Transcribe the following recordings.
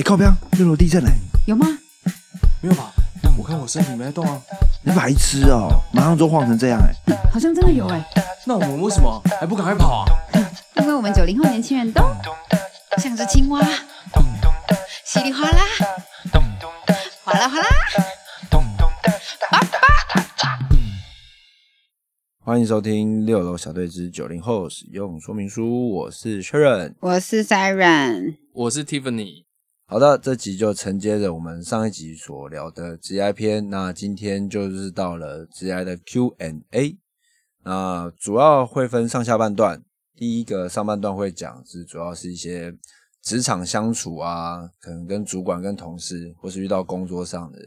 哎，靠边！六楼地震嘞！有吗？没有吧？我看我身体没在动啊。你白痴哦！马上就晃成这样哎！好像真的有哎。那我们为什么还不赶快跑啊？因为我们九零后年轻人都像只青蛙，稀里哗啦，哗啦哗啦。欢迎收听六楼小队之九零后使用说明书，我是 Sharon，我是 Siren，我是 Tiffany。好的，这集就承接着我们上一集所聊的职 I 篇，那今天就是到了职 I 的 Q&A。那主要会分上下半段，第一个上半段会讲是主要是一些职场相处啊，可能跟主管、跟同事，或是遇到工作上的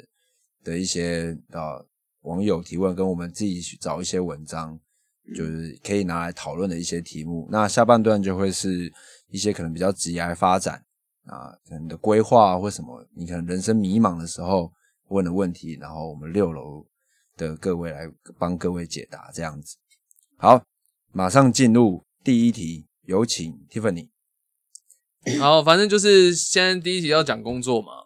的一些啊。网友提问，跟我们自己去找一些文章，就是可以拿来讨论的一些题目。那下半段就会是一些可能比较职业发展啊，可能的规划或什么，你可能人生迷茫的时候问的问题，然后我们六楼的各位来帮各位解答，这样子。好，马上进入第一题，有请 Tiffany。好，反正就是现在第一题要讲工作嘛。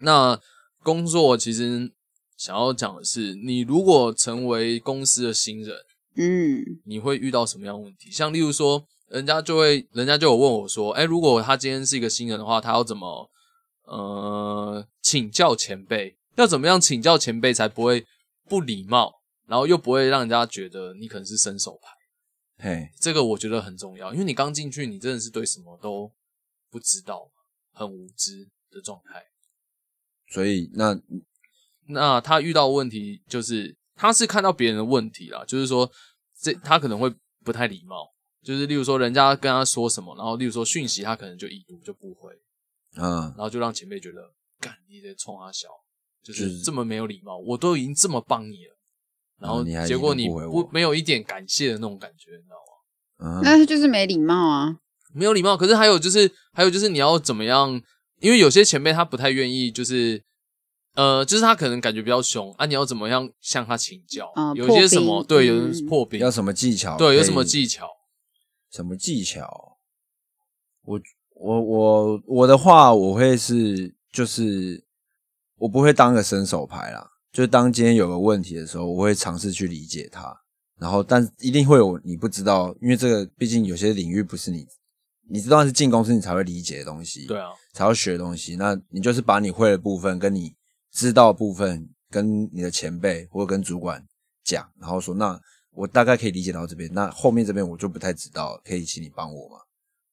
那工作其实。想要讲的是，你如果成为公司的新人，嗯，你会遇到什么样问题？像例如说，人家就会，人家就有问我说，哎，如果他今天是一个新人的话，他要怎么，呃，请教前辈？要怎么样请教前辈才不会不礼貌，然后又不会让人家觉得你可能是伸手牌？嘿，这个我觉得很重要，因为你刚进去，你真的是对什么都不知道，很无知的状态。所以那。那他遇到问题就是，他是看到别人的问题啦，就是说，这他可能会不太礼貌，就是例如说，人家跟他说什么，然后例如说讯息，他可能就已读就不回，嗯，然后就让前辈觉得，干你在冲他笑，就是这么没有礼貌，我都已经这么帮你了，然后结果你不没有一点感谢的那种感觉，你知道吗？那他就是没礼貌啊，没有礼貌。可是还有就是，还有就是你要怎么样？因为有些前辈他不太愿意，就是。呃，就是他可能感觉比较凶啊，你要怎么样向他请教？有些什么对，有人破冰，要什么技巧？对，有什么技巧？什么技巧？我我我我的话，我会是就是我不会当个伸手牌啦，就是当今天有个问题的时候，我会尝试去理解它，然后但一定会有你不知道，因为这个毕竟有些领域不是你你知道是进公司你才会理解的东西，对啊，才要学的东西，那你就是把你会的部分跟你。知道部分跟你的前辈或者跟主管讲，然后说那我大概可以理解到这边，那后面这边我就不太知道，可以请你帮我吗？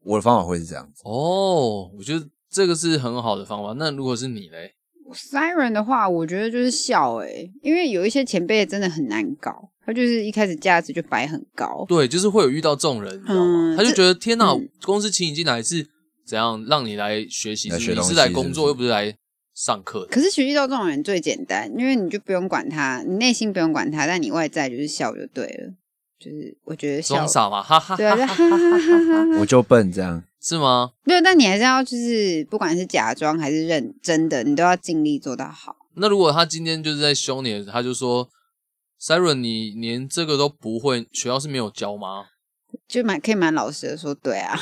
我的方法会是这样子。哦，我觉得这个是很好的方法。那如果是你嘞，Siren 的话，我觉得就是笑诶，因为有一些前辈真的很难搞，他就是一开始价值就摆很高。对，就是会有遇到这种人，嗯，他就觉得天哪，公司请你进来是怎样让你来学习，你是来工作又不是来。上课，可是其实遇到这种人最简单，因为你就不用管他，你内心不用管他，但你外在就是笑就对了。就是我觉得装傻嘛，哈哈，对啊，哈哈哈哈我就笨这样是吗？没有，但你还是要就是不管是假装还是认真的，你都要尽力做到好。那如果他今天就是在凶你，他就说，Siren，你连这个都不会，学校是没有教吗？就蛮可以蛮老实的说，对啊。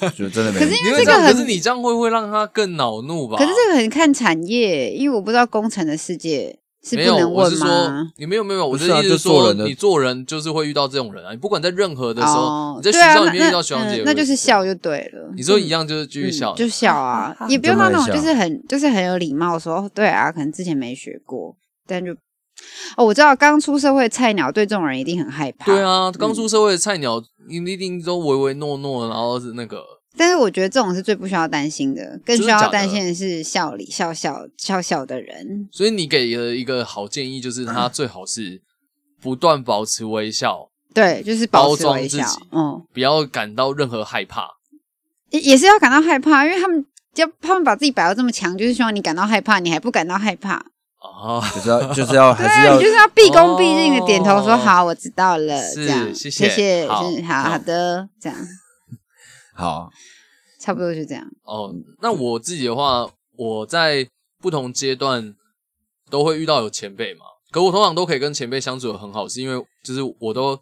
就真的没，可是因为这个很，可是你这样会不会让他更恼怒吧？可是这个很看产业，因为我不知道工程的世界是不能问吗？你没有没有，我的意思是说，你做人就是会遇到这种人啊！你不管在任何的时候，你在学校里面遇到学长姐，那就是笑就对了。你说一样就是继续笑，就笑啊，也不用到那种就是很就是很有礼貌说，对啊，可能之前没学过，但就哦，我知道刚出社会的菜鸟对这种人一定很害怕。对啊，刚出社会的菜鸟。你一定都唯唯诺诺，然后是那个。但是我觉得这种是最不需要担心的，更需要担心的是笑里笑笑笑笑的人。所以你给了一个好建议，就是他最好是不断保持微笑。对，就是保持微笑，嗯，不要感到任何害怕。也也是要感到害怕，因为他们要他们把自己摆到这么强，就是希望你感到害怕，你还不感到害怕。哦，就是要就是要 还是要，就是要毕恭毕敬的点头说好，我知道了，这样。谢谢。谢谢，好好。的，这样。好，差不多就这样。哦，那我自己的话，我在不同阶段都会遇到有前辈嘛，可我通常都可以跟前辈相处的很好，是因为就是我都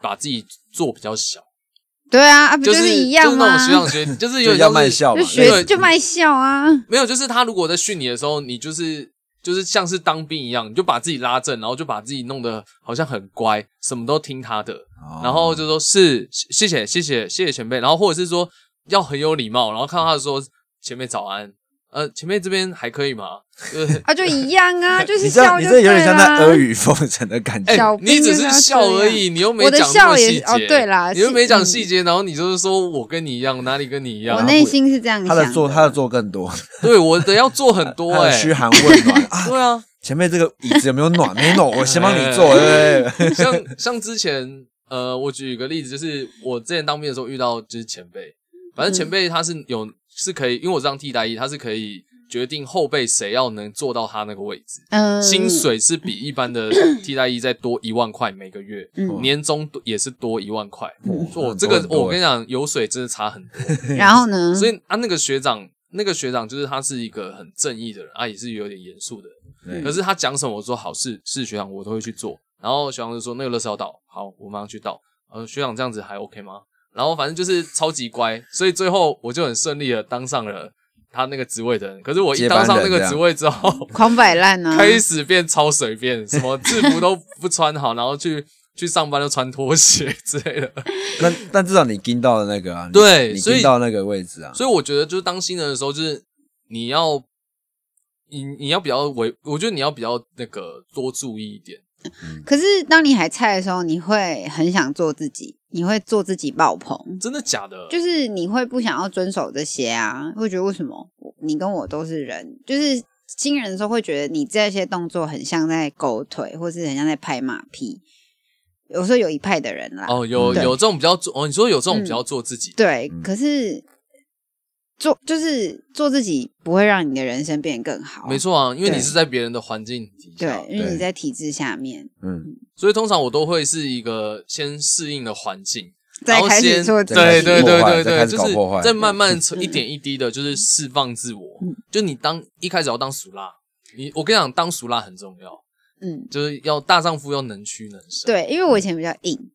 把自己做比较小，对啊，啊不就是一样吗？就是那种学长学，就是有要卖笑嘛，就学就卖笑啊。没有，就是他如果在训你的时候，你就是就是像是当兵一样，你就把自己拉正，然后就把自己弄得好像很乖，什么都听他的，然后就说是谢谢谢谢谢谢前辈，然后或者是说要很有礼貌，然后看到他说前辈早安。呃，前面这边还可以吗？啊，就一样啊，就是笑，你这有点像在阿谀奉承的感觉。你只是笑而已，你又没讲细节。哦，对啦，你又没讲细节，然后你就是说我跟你一样，哪里跟你一样？我内心是这样想。他的做，他的做更多。对，我的要做很多，哎，嘘寒问暖啊。对啊，前面这个椅子有没有暖？没暖，我先帮你做。对，像像之前，呃，我举一个例子，就是我之前当兵的时候遇到就是前辈，反正前辈他是有。是可以，因为我这样替代役，他是可以决定后辈谁要能做到他那个位置。嗯，薪水是比一般的 替代役再多一万块每个月，嗯年终也是多一万块。我这个我跟你讲，油水真的差很多。然后呢？所以啊，那个学长，那个学长就是他是一个很正义的人啊，也是有点严肃的。可是他讲什么，我说好是是学长，我都会去做。然后学长就说那个乐色要倒，好，我马上去倒。呃，学长这样子还 OK 吗？然后反正就是超级乖，所以最后我就很顺利的当上了他那个职位的人。可是我一当上那个职位之后，狂摆烂呢，开始变超随便，什么制服都不穿好，然后去 去上班都穿拖鞋之类的。那但至少你盯到了那个啊，对，你盯到那个位置啊。所以我觉得就是当新人的时候，就是你要你你要比较为，我觉得你要比较那个多注意一点。可是当你还菜的时候，你会很想做自己。你会做自己爆棚，真的假的？就是你会不想要遵守这些啊？会觉得为什么你跟我都是人？就是新人的时候会觉得你这些动作很像在勾腿，或是很像在拍马屁。有时候有一派的人啦，哦，有有这种比较做哦，你说有这种比较做自己，对，可是。做就是做自己，不会让你的人生变得更好。没错啊，因为你是在别人的环境底下，对，因为你在体制下面，嗯，所以通常我都会是一个先适应的环境，再开始做，对对对对对，就是在慢慢 一点一滴的，就是释放自我。就你当一开始要当熟辣，你我跟你讲，当熟辣很重要，嗯，就是要大丈夫要能屈能伸。对，因为我以前比较硬，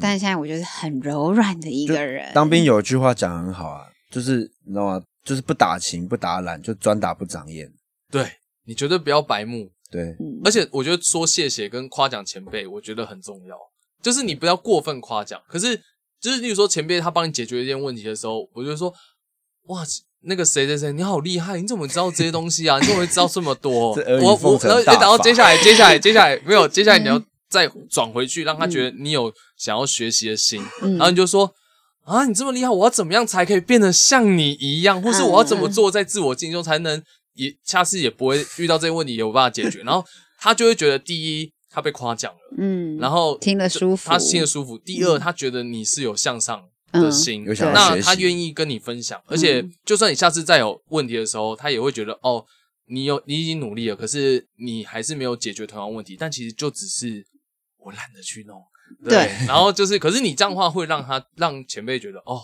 但是现在我就是很柔软的一个人。当兵有一句话讲很好啊。就是你知道吗？就是不打情不打懒，就专打不长眼。对你绝对不要白目。对，而且我觉得说谢谢跟夸奖前辈，我觉得很重要。就是你不要过分夸奖。可是，就是例如说前辈他帮你解决一件问题的时候，我就说哇，那个谁谁谁，你好厉害！你怎么知道这些东西啊？你怎么会知道这么多？我我然后接下来接下来接下来没有，接下来你要再转回去，让他觉得你有想要学习的心，然后你就说。啊，你这么厉害，我要怎么样才可以变得像你一样？或是我要怎么做，在自我进修才能也下次也不会遇到这些问题，有办法解决？然后他就会觉得，第一，他被夸奖了，嗯，然后听得舒服，他听得舒服。第二，他觉得你是有向上的心，那他愿意跟你分享。而且，就算你下次再有问题的时候，他也会觉得，哦，你有你已经努力了，可是你还是没有解决同样问题。但其实就只是我懒得去弄。对，然后就是，可是你这样话会让他让前辈觉得哦，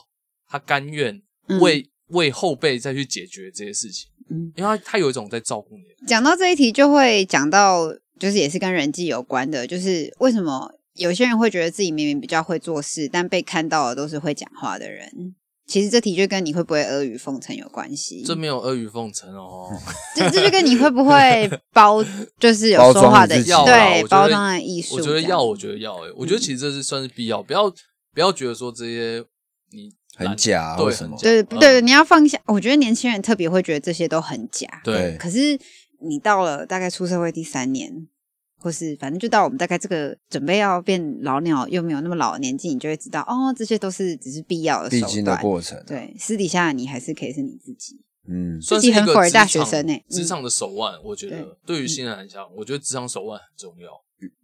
他甘愿为为后辈再去解决这些事情，嗯，因为他他有一种在照顾你。讲到这一题，就会讲到，就是也是跟人际有关的，就是为什么有些人会觉得自己明明比较会做事，但被看到的都是会讲话的人。其实这题就跟你会不会阿谀奉承有关系。这没有阿谀奉承哦，这这就跟你会不会包，就是有说话的对包装的艺术。我觉得要，我觉得要，哎，我觉得其实这是算是必要，不要不要觉得说这些你很假，对什么？对对对，你要放下。我觉得年轻人特别会觉得这些都很假，对。可是你到了大概出社会第三年。或是反正就到我们大概这个准备要变老鸟又没有那么老的年纪，你就会知道哦，这些都是只是必要的必经的过程。对，私底下你还是可以是你自己。嗯，算是一个大学生呢，职场的手腕，我觉得对于新人来讲，我觉得职场手腕很重要，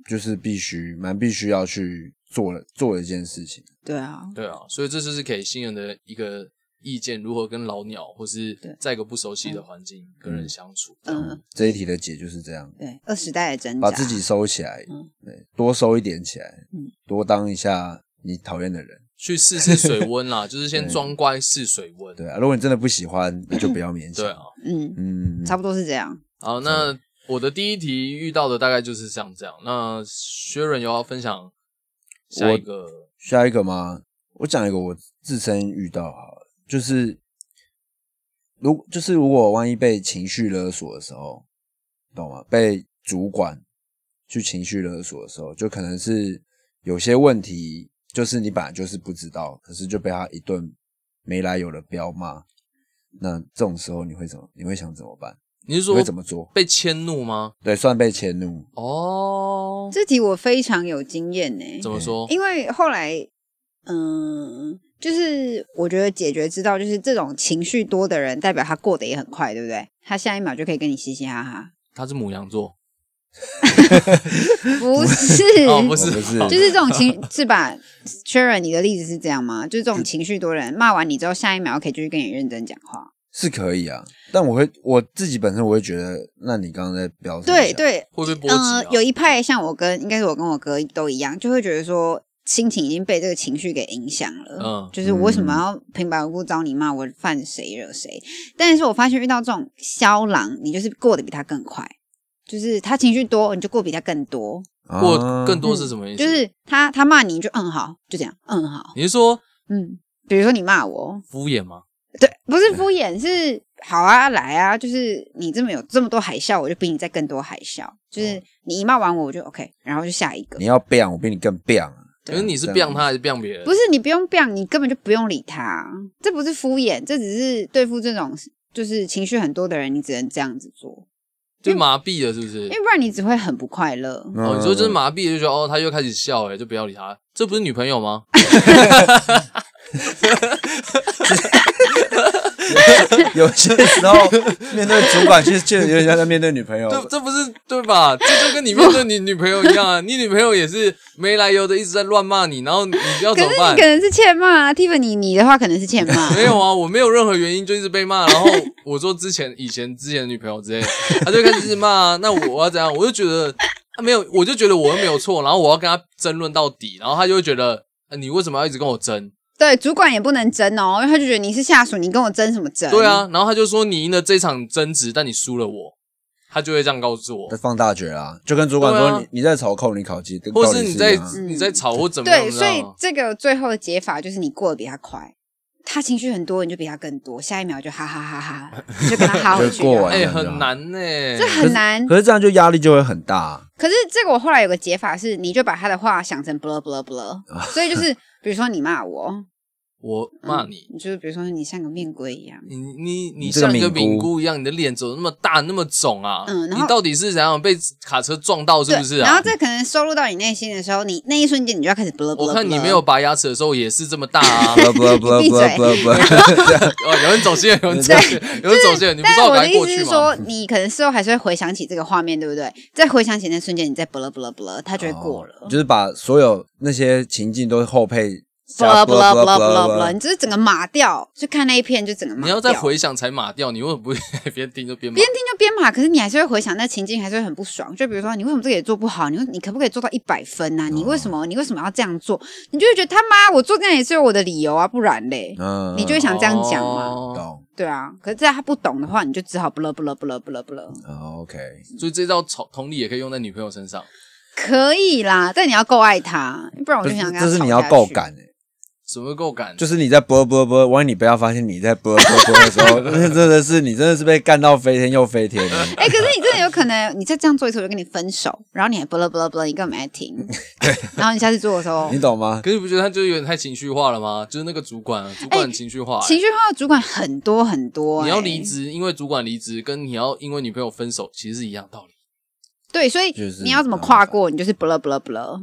就是必须蛮必须要去做了做一件事情。对啊，对啊，所以这就是给新人的一个。意见如何跟老鸟或是在一个不熟悉的环境跟人相处？嗯，这一题的解就是这样。对，二时代的挣扎，把自己收起来，对，多收一点起来，嗯，多当一下你讨厌的人，去试试水温啦，就是先装乖试水温。对啊，如果你真的不喜欢，那就不要勉强。对啊，嗯嗯，差不多是这样。好，那我的第一题遇到的大概就是像这样。那薛仁有要分享下一个下一个吗？我讲一个我自身遇到好了，就是如就是如果万一被情绪勒索的时候，懂吗？被主管去情绪勒索的时候，就可能是有些问题，就是你本来就是不知道，可是就被他一顿没来由的彪骂，那这种时候你会怎么？你会想怎么办？你你是说会怎么做？被迁怒吗？对，算被迁怒，哦，这题我非常有经验呢、怎么说？因为后来，嗯，就是我觉得解决之道就是这种情绪多的人，代表他过得也很快，对不对？他下一秒就可以跟你嘻嘻哈哈。他是母羊座，不是，哦，不是，哦不是就是这种情是吧？Sharon，你的例子是这样吗？就是这种情绪多的人骂完你之后，下一秒可以继续跟你认真讲话。是可以啊，但我会我自己本身我会觉得，那你刚刚在表示对，对，会不会波及啊呃，有一派像我跟应该是我跟我哥都一样，就会觉得说心情已经被这个情绪给影响了。嗯就是我为什么要平白无故找你骂我犯谁惹谁？但是我发现遇到这种肖狼，你就是过得比他更快，就是他情绪多，你就过比他更多。过啊更多是什么意思？就是他他骂你，你就嗯好，就这样嗯好，你是说嗯。比如说你骂我，敷衍吗？对，不是敷衍，是好啊，来啊，就是你这么有这么多海啸，我就比你再更多海啸。就是你一骂完我，我就 OK，然后就下一个你。要 biang，我比你更 biang 啊。可是你是这样 biang 他还是 biang 别人？不是你不用 biang，你根本就不用理他，这不是敷衍，这只是对付这种就是情绪很多的人，你只能这样子做，就麻痹了，是不是因？为不然你只会很不快乐。哦，你说就是麻痹了，就觉得哦，他又开始笑，哎，就不要理他。这不是女朋友吗？有些时候面对主管，其实就有点像在面对女朋友。这这不是对吧？这就跟你面对你女朋友一样啊！你女朋友也是没来由的一直在乱骂你，然后你要怎么办可是你可？能是欠骂啊，Tiffany，你的话可能是欠骂。没有啊，我没有任何原因就一直被骂，然后我说之前以前之前的女朋友之类的，她就开始一直骂啊，那我我要怎样？我就觉得啊没有，我就觉得我又没有错，然后我要跟他争论到底，然后他就会觉得、啊你为什么要一直跟我争？对，主管也不能争哦，因为他就觉得你是下属，你跟我争什么争？对，啊，然后他就说你赢了这场争执，但你输了我，他就会这样告诉我在，放大决啊，就跟主管说啊你你在炒扣，你考绩，或道理是你在你在吵或怎么样，对，你知所以这个最后的解法就是你过得比他快。他情绪很多，你就比他更多，下一秒就哈哈哈哈，你就跟他哈回去就过完就好了。哎、了很难呢、这很难。可是这样就压力就会很大啊。可是这个我后来有个解法是，你就把他的话想成 blah blah blah，所以就是比如说你骂我，我骂你，你就是比如说你像个面龟一样，你你你像一个敏菇一样，你的脸怎么那么大那么肿啊？嗯然后你到底是怎样被卡车撞到是不是对然后啊？这可能收入到你内心的时候，你那一瞬间你就要开始。我看你没有拔牙齿的时候也是这么大啊！不不不闭嘴不不不，哦，有人走线，有人走线，有人走线，你不但知道我是我的意思？是说，你可能事后还是会回想起这个画面，对不对？再回想起那瞬间，你再 blah blah blah，它就会过了。就是把所有那些情境都后配 blah 加 blah blah blah blah，blah，你就是整个码掉，就看那一片就整个码掉。你要再回想才码掉，你为什么不 边听就边码边？听就边码，可是你还是会回想那情境，还是会很不爽。就比如说，你为什么这个也做不好？你为你可不可以做到一百分呐、你为什么你为什么要这样做？你就会觉得他妈我做这样也是有我的理由啊，不然嘞，嗯你就会想这样讲嘛。哦懂对啊，可是在他不懂的话，你就只好不了不了不了不了不了。哦，OK，所以这招同同理也可以用在女朋友身上。可以啦，但你要够爱他，不然我就想跟他这是你要够敢诶，什么够感？就是你在啵啵啵，万一你不要发现你在啵啵啵的时候，那真的是你真的是被干到飞天又飞天的。哎、可是你真的有可能，你再这样做一次，我就跟你分手，然后你还啵了啵了不了，你根本没在听。然后你下次做的时候你，懂吗？可是你不觉得他就有点太情绪化了吗？就是那个主管，啊主管很情绪化、欸情绪化的主管很多很多、哎你要离，职，因为主管离职，跟你要因为女朋友分手，其实是一样道理。对，所以你要怎么跨过，你就是不了不了不了。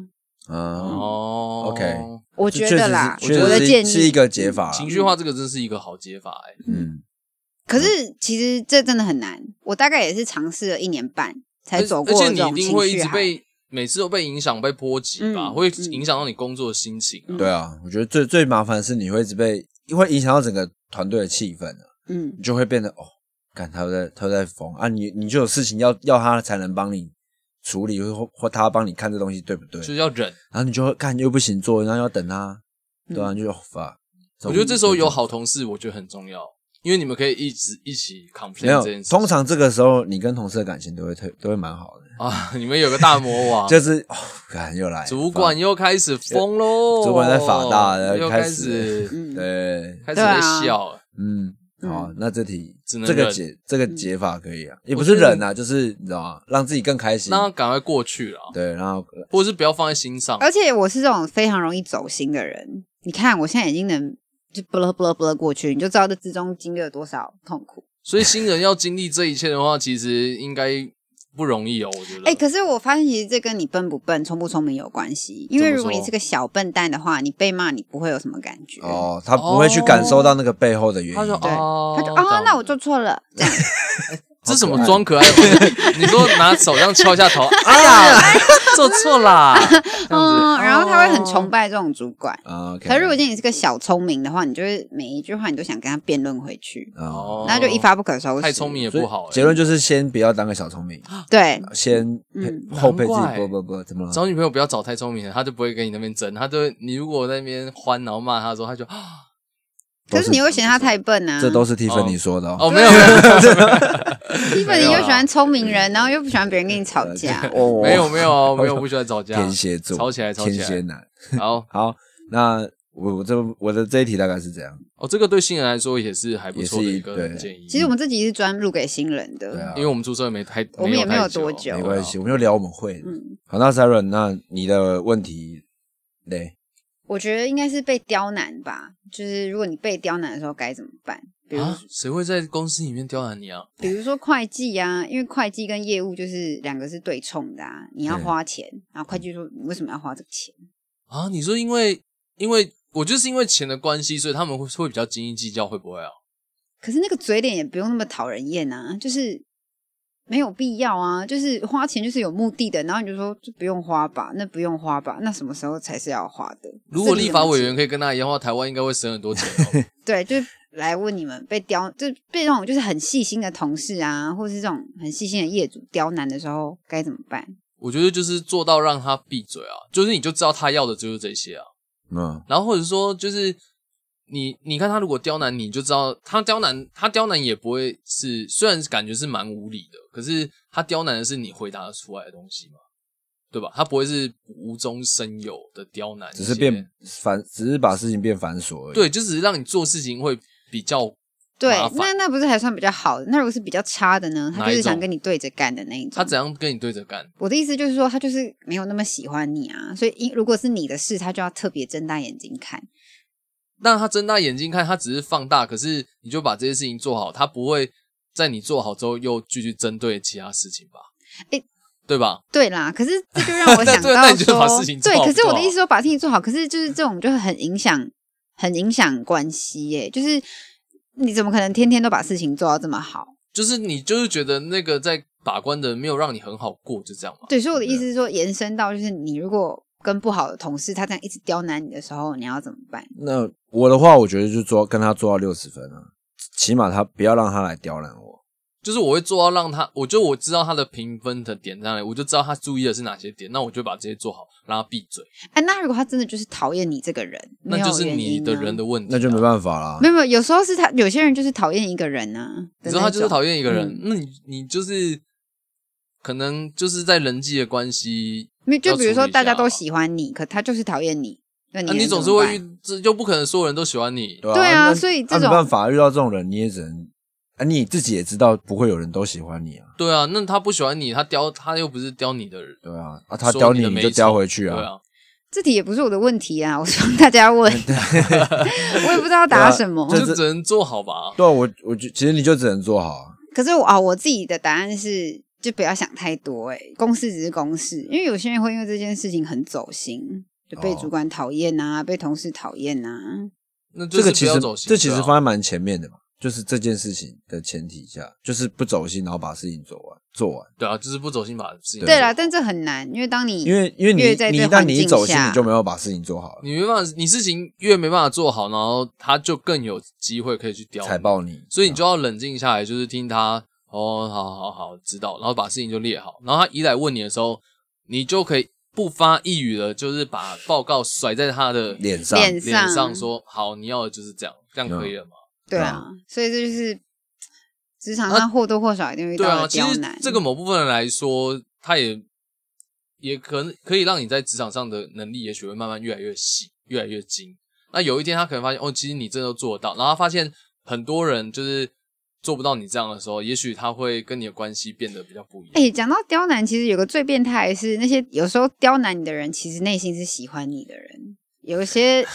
嗯，哦 OK 我觉得啦，我的建议是一个解法。情绪化这个真是一个好解法哎、嗯，可是其实这真的很难，我大概也是尝试了一年半才走过而且你一定会一。直被每次都被影响、被波及吧，会影响到你工作的心情、啊。对啊，我觉得最最麻烦的是你会一直被，会影响到整个团队的气氛啊嗯，你就会变得哦，看他在他在疯啊，你你就有事情要要他才能帮你处理，或或他帮你看这东西对不对就？是要忍。然后你就会看又不行做，然后要等他，对啊，嗯你就发。我觉得这时候有好同事，我觉得很重要，因为你们可以一直一起 complain 这件，事。通常这个时候你跟同事的感情都会特都会蛮好的，啊，你们有个大魔王，就是哦，看又来主管又开始疯喽，主管在法大了又开开始对，开始在对啊笑，嗯，嗯好，那这题只能这个解这个解法可以啊，也不是忍啊，就是你知道吗？让自己更开心让，他赶快过去了，对，然后或者是不要放在心上。而且我是这种非常容易走心的人。你看，我现在已经能就不了不了不了过去，你就知道这之中经历了多少痛苦。所以新人要经历这一切的话，其实应该不容易哦，我觉得。哎、可是我发现其实这跟你笨不笨、聪不聪明有关系。因为如果你是个小笨蛋的话，你被骂你不会有什么感觉。哦，他不会去感受到那个背后的原因他说，对哦，他就啊、那我做错了，这样 这是什么装可爱的？你说拿手这样敲一下头，哎呀，做错啦。嗯，然后他会很崇拜。拜这种主管。可是如果今天你是个小聪明的话，你就会每一句话你都想跟他辩论回去，哦，那就一发不可收拾。太聪明也不好。欸结论就是先不要当个小聪明，对，先嗯后配自己不不不怎么了？找女朋友不要找太聪明的，他就不会跟你那边争，他就会你如果在那边欢，然后骂他的时候，他就啊可是你会嫌他太笨啊。这都是蒂芬妮说的哦。没有没有基本你又喜欢聪明人，然后又不喜欢别人跟你吵架。哦没有没有哦没有不喜欢吵架，天蝎座吵起来吵起来。天蝎男。好。好，那我我这我的这一题大概是这样，哦，这个对新人来说也是还不错的一个建议。其实我们这集是专录给新人的，对啊因为我们出社会没太，我们也没有多久。没关系，我们就聊我们会。嗯，好，那 Siren，那你的问题嘞？我觉得应该是被刁难吧。就是如果你被刁难的时候该怎么办？比如、啊，谁会在公司里面刁难你啊？比如说会计啊，因为会计跟业务就是两个是对冲的啊，你要花钱，然后会计说你为什么要花这个钱？啊，你说因为因为我就是因为钱的关系，所以他们会会比较斤斤计较，会不会啊？可是那个嘴脸也不用那么讨人厌啊，就是没有必要啊，就是花钱就是有目的的，然后你就说就不用花吧，那不用花吧，那什么时候才是要花的？如果立法委员可以跟他一样的话，台湾应该会省很多钱哦。对，就是来问你们被刁，就被那种就是很细心的同事啊，或是这种很细心的业主刁难的时候该怎么办？我觉得就是做到让他闭嘴啊，就是你就知道他要的就是这些啊。嗯，然后或者说就是你你看他如果刁难你，就知道他刁难他刁难也不会是，虽然感觉是蛮无理的，可是他刁难的是你回答得出来的东西嘛，对吧？他不会是无中生有的刁难，只是变繁，只是把事情变繁琐而已。对，就只是让你做事情会比较对麻，烦那那不是还算比较好的？那如果是比较差的呢？他就是想跟你对着干的那一种。他怎样跟你对着干。我的意思就是说，他就是没有那么喜欢你啊，所以因如果是你的事，他就要特别睁大眼睛看。但他睁大眼睛看，他只是放大，可是你就把这些事情做好，他不会在你做好之后又继续针对其他事情吧？诶对吧？对啦，可是这就让我 想对到那你就把说，事情做对，可是我的意思说把事情做好，可是就是这种就很影响，很影响关系耶。就是你怎么可能天天都把事情做到这么好？就是你就是觉得那个在把关的没有让你很好过，就这样嘛？对，所以我的意思是说，延伸到就是你如果跟不好的同事他这样一直刁难你的时候，你要怎么办？那我的话，我觉得就做跟他做到六十分啊，起码他不要让他来刁难我。就是我会做到让他，我就我知道他的评分的点在哪里，我就知道他注意的是哪些点，那我就把这些做好，让他闭嘴，哎，那如果他真的就是讨厌你这个人，那就是你的人的问题、那就没。办法啦没。有没有，有时候是他有些人就是讨厌一个人啊，你说他就是讨厌，厌一个人，嗯那你你就是可能就是在人际的关系没就比如说大家都喜。欢你，可他就是讨厌你，那你啊，你总是会遇，这就不可能所有人都喜欢你。对对啊所以这种没办法，遇到这种人，你也只能啊，你自己也知道不会有人都喜欢你啊，对啊，那他不喜欢你，他刁他又不是刁你的人，对啊，啊，他刁你你你就刁回去啊，对啊，这题也不是我的问题啊，我希望大家问，我也不知道答什么。这就只能做好吧。对啊，我我就其实你就只能做好啊，可是我啊，我自己的答案是，就不要想太多、欸。公事只是公事，因为有些人会因为这件事情很走心，就被哦主管讨厌啊，被同事讨厌啊。那这个其实要走心，这其实放在蛮前面的嘛，就是这件事情的前提下，就是不走心，然后把事情做完做完，对啊，就是不走心把事情对啦，但这很难，因为当你因为因为你越在你一旦你一走心，你就没有把事情做好了，你没办法，你事情越没办法做好，然后他就更有机会可以去刁你踩爆你，所以你就要冷静下来，就是听他哦，好好好，知道，然后把事情就列好，然后他一来问你的时候，你就可以不发一语的，就是把报告甩在他的脸上脸脸上说，好，你要的就是这样，这样可以了吗？对啊，所以这就是职场上或多或少一定会遇到对啊，其实的刁难。这个某部分人来说，他也也可能可以让你在职场上的能力，也许会慢慢越来越细，越来越精。那有一天他可能发现，哦，其实你真的做得到，然后他发现很多人就是做不到你这样的时候，也许他会跟你的关系变得比较不一样。哎，讲到刁难，其实有个最变态的是，那些有时候刁难你的人，其实内心是喜欢你的人。有一些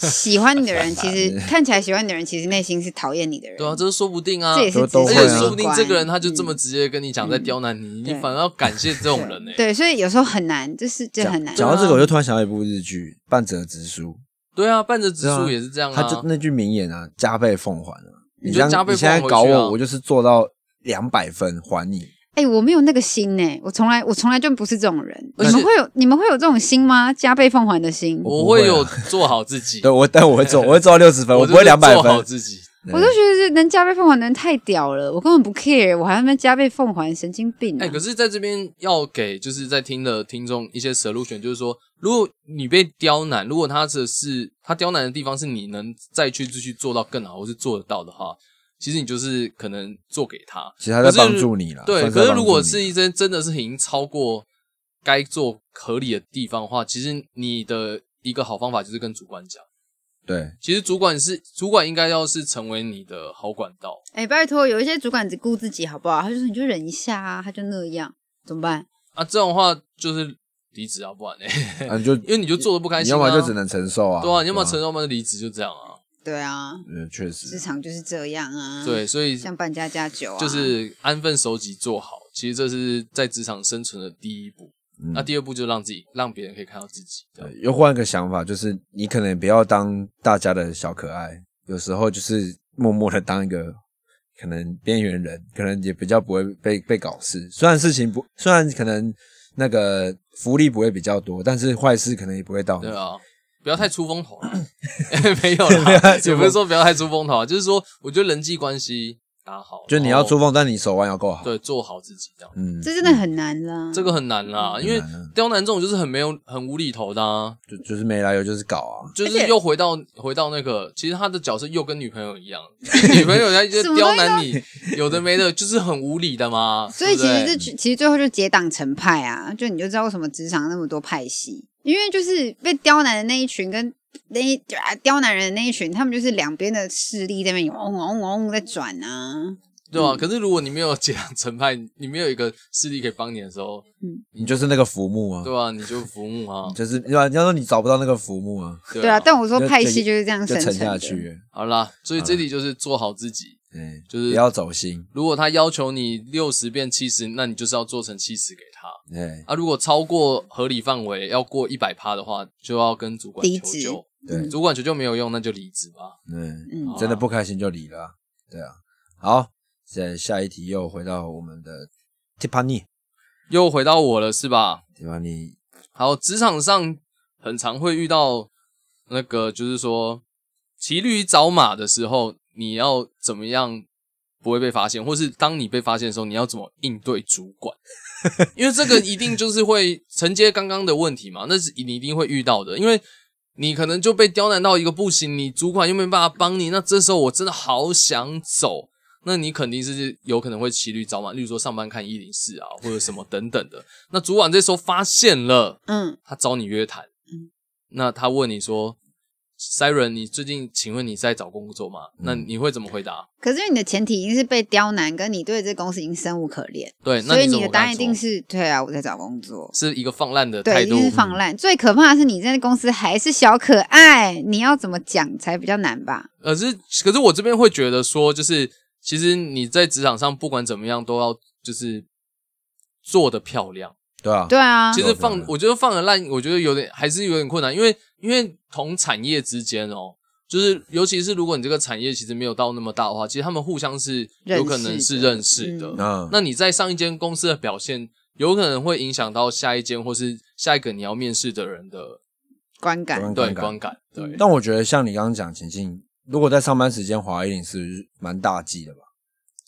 喜欢你的人，其实看起来喜欢你的人，其实内心是讨厌你的人。对啊，这是说不定啊。这也是都会啊而且职场的说不定这个人他就这么直接跟你讲，在刁难你，你反而要感谢这种人欸呢。对，所以有时候很难，就是这很难。讲到这个，我就突然想到一部日剧《半泽直树》，对啊，半泽直树也是这样啊。他就那句名言啊，加倍奉还啊！你这样加倍你现在搞我，我就是做到两百分还你。哎、我没有那个心呢、我从来我从来就不是这种人。你们会有你们会有这种心吗？加倍奉还的心？我会有做好自己 对，我，但我会做，我会做到六十分，我不会就是两百做好分。自己。我都觉得是能加倍奉还的人太屌了，我根本不 care，我还在那边加倍奉还，神经病、啊！哎、可是在这边要给就是在听的听众一些 solution，就是说，如果你被刁难，如果他只是他刁难的地方是你能再去继续做到更好，或是做得到的话，其实你就是可能做给他，其实他在帮助你了。对，可是如果是一真真的是已经超过该做合理的地方的话，其实你的一个好方法就是跟主管讲。对，其实主管是主管，应该要是成为你的好管道。哎、拜托，有一些主管只顾自己，好不好？他就说你就忍一下啊，他就那样，怎么办？啊，这种的话就是离职啊，不然呢？啊，你就 因为你就做的不开心、啊，要么就只能承受啊。对啊，你要么承受，受，要么就离职，就这样啊。对啊，嗯，确职实，场就是这样啊。对，，所以像扮家家酒啊，就是安分守己做好，其实这是在职场生存的第一步。嗯那第二步就是让自己让别人可以看到自己。对对又换个想法，就是你可能不要当大家的小可爱，有时候就是默默的当一个可能边缘人，可能也比较不会被被搞事。虽然事情不，虽然可能那个福利不会比较多，但是坏事可能也不会到你。对啊，不要太出风头啦 没有啦，也不是说不要太出风头啊，就是说我觉得人际关系打好，就你要出风，但你手腕要够好。，对做好自己这样。嗯，这真的很难啦。这个很难啦，因为刁难这种就是很没有很无厘头的啊，就就是没来由就是搞啊。就是又回到回到那个，其实他的角色又跟女朋友一样，女朋友在刁难你，有的没的，就是很无理的嘛。所以其实这其实最后就结党成派啊，就你就知道为什么职场那么多派系，因为就是被刁难的那一群跟那一啊刁难人的那一群，他们就是两边的势力在那边嗡嗡嗡在转啊。对啊？可是如果你没有结党成派，你没有一个势力可以帮你的时候，你就是那个浮木啊，对啊？你就浮木啊。就是对吧？你要说你找不到那个浮木啊，对啊，但我说派系就是这样生成。下去。好啦，所以这里就是做好自己。嗯，就是不要走心。如果他要求你六十变七十，那你就是要做成七十给他。对，啊，如果超过合理范围，要过一百趴的话，就要跟主管求救。对，主管求救没有用，那就离职吧。嗯，嗯，真的不开心就离了啊。对啊，好，再下一题又回到我们的 Tiffany。又回到我了，是吧？Tiffany，好，职场上很常会遇到那个，就是说骑驴找马的时候，你要怎么样不会被发现，或是当你被发现的时候，你要怎么应对主管？因为这个一定就是会承接刚刚的问题嘛，那是你一定会遇到的，因为你可能就被刁难到一个不行，你主管又没办法帮你，那这时候我真的好想走。那你肯定是有可能会骑驴找马，例如说上班看一零四啊，或者什么等等的。那主管这时候发现了，嗯，他找你约谈，嗯那他问你说，Siren，你最近请问你在找工作吗？那你会怎么回答？可是你的前提已经是被刁难，跟你对这公司已经生无可恋，对，那所以你的答案一定是对啊，我在找工作。是一个放烂的，态度一定，是放烂。最可怕的是你在公司还是小可爱，你要怎么讲才比较难吧？可是可是我这边会觉得说，就是其实你在职场上不管怎么样都要就是做的漂亮。对啊，对啊，其实放我觉得放的烂，我觉得有点还是有点困难，因为因为同产业之间哦。就是，尤其是如果你这个产业其实没有到那么大的话，其实他们互相是有可能是认识的。嗯嗯，那你在上一间公司的表现，有可能会影响到下一间或是下一个你要面试的人的观感观观感对观感。对，嗯但我觉得像你刚刚讲情境，如果在上班时间滑一定是蛮大忌的吧？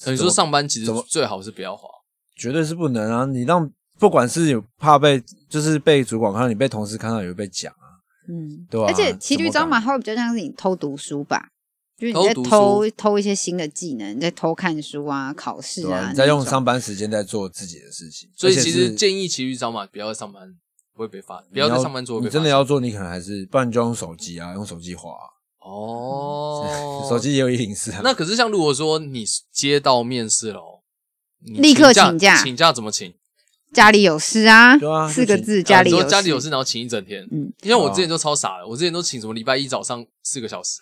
你说上班其实最好是不要滑，绝对是不能啊！你让不管是有怕被，就是被主管看到，你被同事看到，也会被讲啊，嗯，对吧、而且骑驴找马，它会比较像是你偷读书吧？就是你在偷偷偷一些新的技能，你在偷看书啊、考试啊，你在用上班时间在做自己的事情，所以其实建议骑驴找马，不要在上班，不会被发，不要在上班做你真的要做，你可能还是，不然就用手机啊，用手机划啊、哦，手机也有一零四啊。那可是像如果说你接到面试了哦，立刻请请假请假怎么请？家里有事啊，对啊四个字，家里有家里有事，然后请一整天。嗯，因为我之前都超傻的，我之前都请什么礼拜一早上四个小时，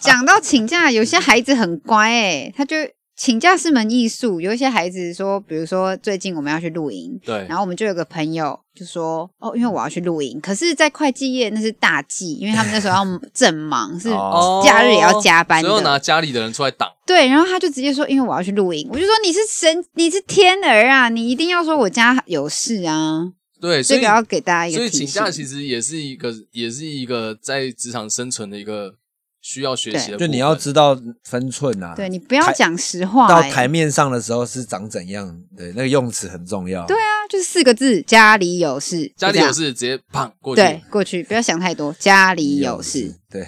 讲到请假，有些孩子很乖诶、他就请假是门艺术。有一些孩子说，比如说最近我们要去露营，对然，后我们就有个朋友就说，哦，因为我要去露营，可是，在会计业那是大忌，因为他们那时候要 正忙，是哦假日也要加班所以要拿。家里的人出来挡。对，然后他就直接说，因为我要去露营，我就说你是神，你是天儿啊，你一定要说我家有事啊，对，所以这个要给大家一个所以请。假其实也是一个，也是一个在职场生存的一个需要学习的。就你要知道分寸啊。对你不要讲实话、欸，到台面上的时候是长怎样，对，那个用词很重要。对啊，就是四个字，家里有事，家里有事直接砰过去。对，过去不要想太多，家里有事。，对，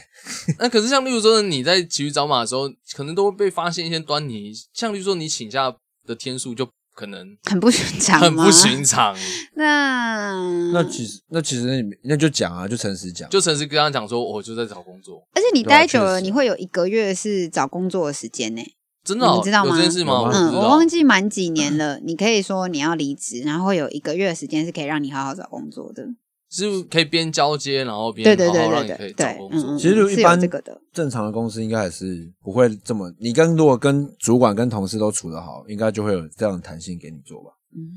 那可是像例如说你在骑驴找马的时候，可能都会被发现一些端倪。像例如说你请假的天数就可能很不寻常，很不寻。常，那那其实那其实你那就讲啊，就诚实讲。就诚实跟他讲说，我就在找工作。而且你待久了，你会有一个月是找工作的时间呢。真的哦、你知道吗有这件事吗？有吗我不嗯，我忘记满几年了。你可以说你要离职，然后会有一个月的时间是可以让你好好找工作的。是可以边交接，然后边对对好对对对好让你可以找对，工作。嗯嗯，其实一般这个的。正常的公司应该还是不会这么，你跟如果跟主管跟同事都处得好，应该就会有这样的弹性给你做吧。嗯，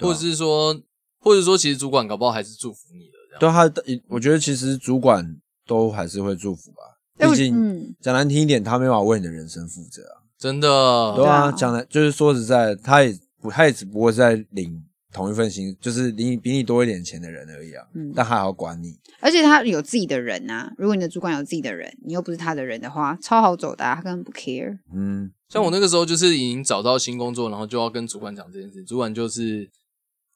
或者是说，或者说，其实主管搞不好还是祝福你的这样。对啊他，我觉得其实主管都还是会祝福吧。毕竟嗯讲难听一点，他没办法为你的人生负责啊。真的，对啊，对啊讲来就是说实在，他也不，他也只不过是在领同一份薪，就是你比你多一点钱的人而已啊。嗯但他还要管你，而且他有自己的人啊、如果你的主管有自己的人，你又不是他的人的话，超好走的、啊，他根本不 care。嗯，像我那个时候就是已经找到新工作，然后就要跟主管讲这件事。主管就是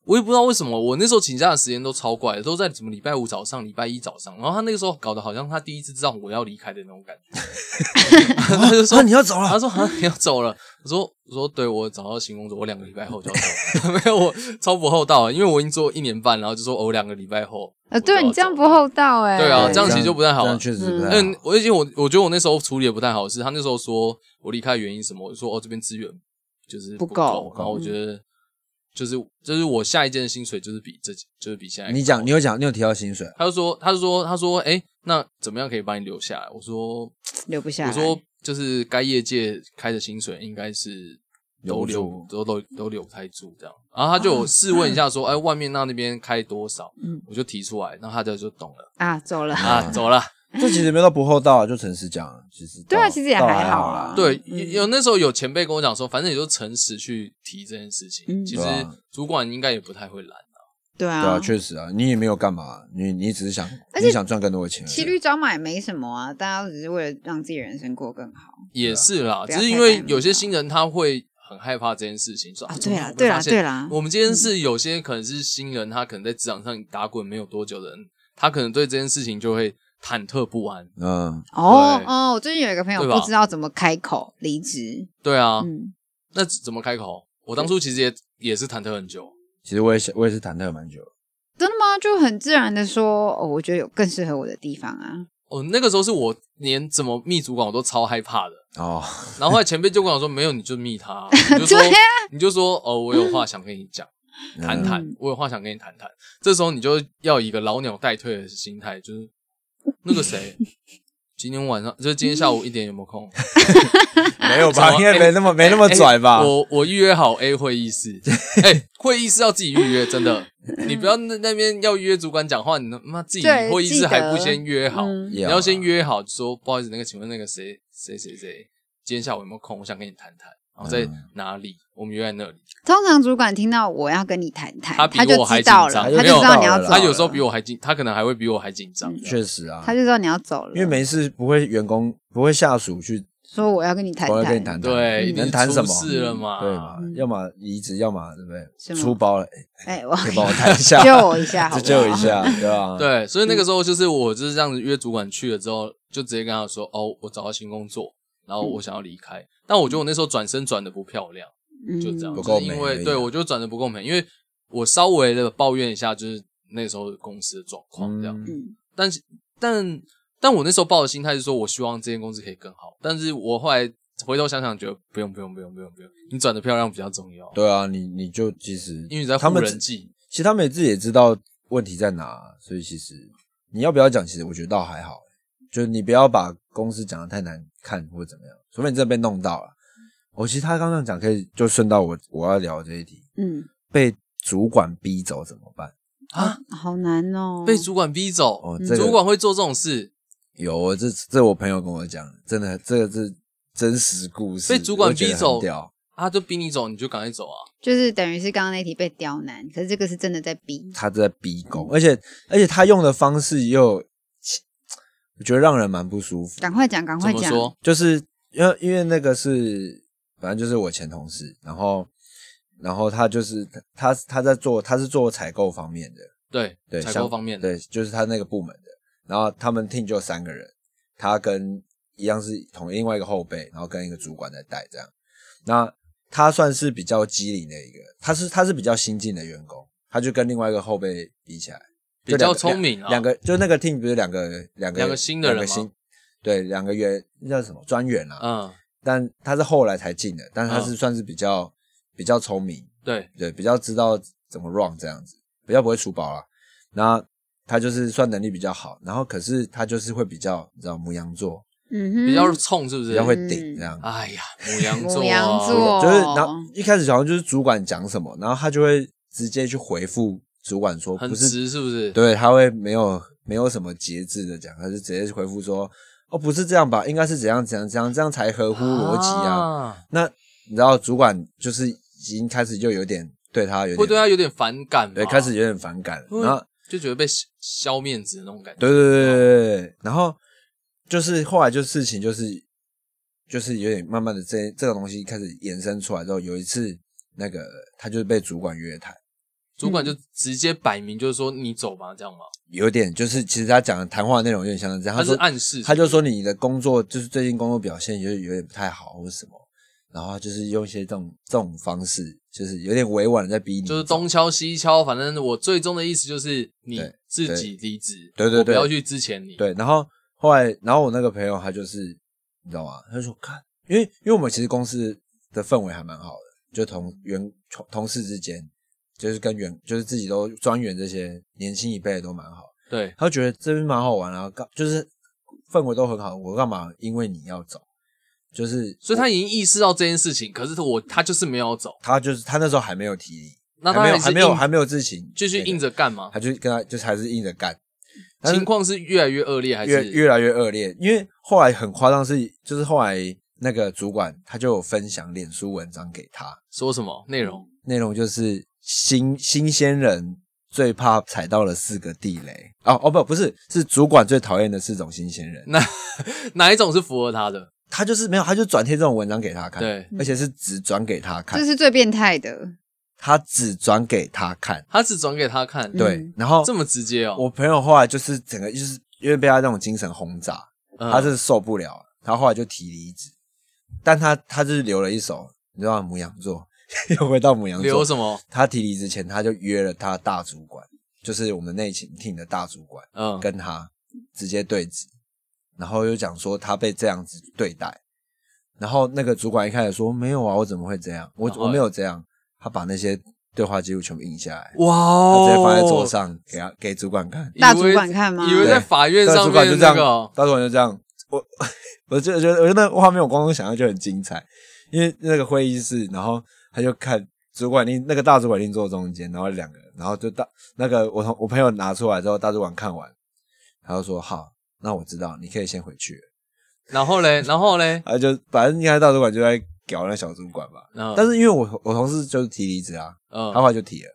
我也不知道为什么，我那时候请假的时间都超怪的，都在什么礼拜五早上、礼拜一早上。然后他那个时候搞得好像他第一次知道我要离开的那种感觉。他就说啊你要走了，他说：“啊，你要走了。”我说：“我说，对我找到新工作，我两个礼拜后就要走。没有，我超不厚道的，因为我已经做一年半，然后就说哦，我两个礼拜后。啊，对你这样不厚道哎、对啊这样其实就不太好这啊样确实不太嗯。，我而且我我觉得我那时候处理的不太好，是他那时候说我离开原因什么，我就说哦这边资源就是不够够，然后我觉得就是就是我下一件的薪水就是比这就是比现在你讲，你有讲，你有提到薪水，他就说他就说他说哎那怎么样可以把你留下来？我说 留不下来。我说就是该业界开的薪水应该是都留都都都留不太住这样，然后他就试问一下说，哎，外面那那边开多少？嗯我就提出来，然后他就就懂了啊，走了。啊，走了。这其实没有到不厚道啊，就诚实讲，其实对啊其实也还还好啊啦。对，嗯有有那时候有前辈跟我讲说，反正也就诚实去提这件事情。嗯其实主管应该也不太会懒啊。对啊，对啊，确实啊，你也没有干嘛，你你只是想，而且你想赚更多的钱。骑驴找马也没什么啊，大家只是为了让自己人生过更好。也是啦，只是因为有些新人他会很害怕这件事情，说啊，对啊，对啦，会发现对啦，我们今天是有些可能是新人，他可能在职场上打滚没有多久的人，他可能对这件事情就会忐忑不安。嗯，哦哦，我最近有一个朋友对吧不知道怎么开口离职，对啊，嗯，那怎么开口？我当初其实也也是忐忑很久。其实我也想，我也是忐忑蛮久的。真的吗？就很自然的说，哦，我觉得有更适合我的地方啊。哦，那个时候是我连怎么密主管我都超害怕的。哦，然后后来前辈就跟我说：“没有，你就密他，你就说，对啊你就说，哦，我有话想跟你讲，谈谈嗯，我有话想跟你谈谈。”这时候你就要以一个老鸟待退的心态，就是 那个谁，今天晚上就是今天下午一点有没有空？没有吧？应该没那么没那么拽吧？我我预约好 A 会议室，哎，会议室要自己预约，真的，你不要那那边要约主管讲话，你他妈自己会议室还不先约好，嗯你要先约好，说不好意思，那个请问那个谁谁谁谁，今天下午有没有空？我想跟你谈谈，然后在嗯哪里？我们约在那里。通常主管听到我要跟你谈谈，他就我还知道了，紧张他就知道你要走了。他有时候比我还紧，他可能还会比我还紧张。嗯确实啊，他就知道你要走了，因为没事不会员工不会下属去说我要跟你谈谈，我要跟你谈谈，对，嗯能谈什么？出事了嘛？对嘛？要么离职，要么对不对？出包了，哎哎，我可以帮我谈一 下，救我一下，好就不好救一下，对吧？对，所以那个时候就是我就是这样子约主管去了之后，就直接跟他说：“哦，我找到新工作，然后我想要离开。但我觉得我那时候转身转的不漂亮，嗯就这样，不就是因为对我就转的不够美，因为我稍微的抱怨一下，就是那时候公司的状况这样。嗯嗯但是但但我那时候抱的心态是说，我希望这间公司可以更好。但是我后来回头想想，觉得不用不用不用不用不用，你转的漂亮比较重要，对啊，你你就其实因为你在他们护人际。其实他们自己也知道问题在哪，所以其实你要不要讲，其实我觉得倒还好，就是你不要把公司讲的太难看或者怎么样，除非你真的被弄到了。我、其实他刚刚讲可以就顺到我我要聊的这一题，嗯，被主管逼走怎么办？啊，好难哦，被主管逼走，哦，这个主管会做这种事，有，这这我朋友跟我讲，真的，这个是真实故事，被主管逼走屌啊，就逼你走，你就赶快走啊。就是等于是刚刚那题被刁难，可是这个是真的在逼，他在逼宫，而且而且他用的方式又，我觉得让人蛮不舒服。赶快讲，赶快讲，怎么说？就是因为因为那个是，反正就是我前同事，然后然后他就是他他在做他是做采购方面的，对对，采像购方面的，对，就是他那个部门的，然后他们 team 就三个人，他跟一样是同另外一个后辈，然后跟一个主管在带这样，那他算是比较机灵的一个，他是他是比较新进的员工，他就跟另外一个后辈比起来。比较聪明啊。两个就那个 team 不是两个两个两个新的人吗？新对两个员那叫什么？专员啊，嗯，但他是后来才进的，但是他嗯。是算是比较、比较聪明，对，对，比较知道怎么 run 这样子，比较不会出包啦。然后他就是算能力比较好，然后可是他就是会比较你知道母羊座嗯哼，比较冲是不是？比较会顶这样，哎呀，母羊 座，母羊座就是然后一开始好像就是主管讲什么，然后他就会直接去回复主管说很不是，直是不是？对，他会没有没有什么节制的讲，他就直接回复说哦不是这样吧，应该是怎样怎样怎样，这样才合乎逻辑啊。啊，那你知道主管就是已经开始就有点对他有点会对他有点反感吧，对开始有点反感，会然后就觉得被消消面子的那种感觉。对对对对对对，然后就是后来就事情就是就是有点慢慢的这这个东西开始延伸出来之后，有一次那个他就是被主管约谈，主管就直接摆明就是说你走吧，这样吗？有点就是其实他讲的谈话内容有点像是这样，他是说暗示，他就说你的工作就是最近工作表现有有点不太好或者什么，然后就是用一些这种这种方式，就是有点委婉的在逼你，就是东敲西敲，反正我最终的意思就是你对自己离职，对对对我不要去之前你。对，然后后来，然后我那个朋友他就是你知道吗？他就说看，因为因为我们其实公司的氛围还蛮好的，就同员同同事之间，就是跟员就是自己都专员这些年轻一辈的都蛮好，对他就觉得这边蛮好玩啊，干就是氛围都很好，我干嘛因为你要走？就是所以他已经意识到这件事情，可是我他就是没有走，他就是他那时候还没有提离，那他还没有还没有还没有知情，继续硬着干嘛？他就跟他就是还是硬着干，情况是越来越恶劣，还是越越来越恶劣，因为后来很夸张是，就是后来那个主管他就有分享脸书文章给他，说什么内容？内容就是新新鲜人最怕踩到了四个地雷。哦哦不不是是主管最讨厌的四种新鲜人，那 哪一种是符合他的？他就是没有他就转贴这种文章给他看，对，而且是只转给他看。这，是最变态的，他只转给他看，他只转给他看，对嗯，然后这么直接哦。我朋友后来就是整个就是因为被他那种精神轰炸，嗯。他是受不了，他后来就提离职，但他他就是留了一手，你知道吗？母羊座 又回到母羊座，留什么？他提离职前他就约了他大主管，就是我们内勤 team 的大主管，嗯，跟他直接对质，然后又讲说他被这样子对待，然后那个主管一开始说没有啊，我怎么会这样？我我没有这样，他把那些对话记录全部印下来，哇直接放在桌上给他给主管看。大主管看吗？以为在法院大上面主管就这样大主管就这样，我 我就觉得，我觉得那个画面我光光想象就很精彩，因为那个会议室，然后他就看主管令那个大主管令坐中间，然后两个人，然后就大那个我同我朋友拿出来之后，大主管看完，他就说好，那我知道，你可以先回去了。然后嘞，然后嘞，啊就反正应该大主管就在搞那小主管吧，嗯，但是因为我我同事就是提离职啊，嗯他后来就提了，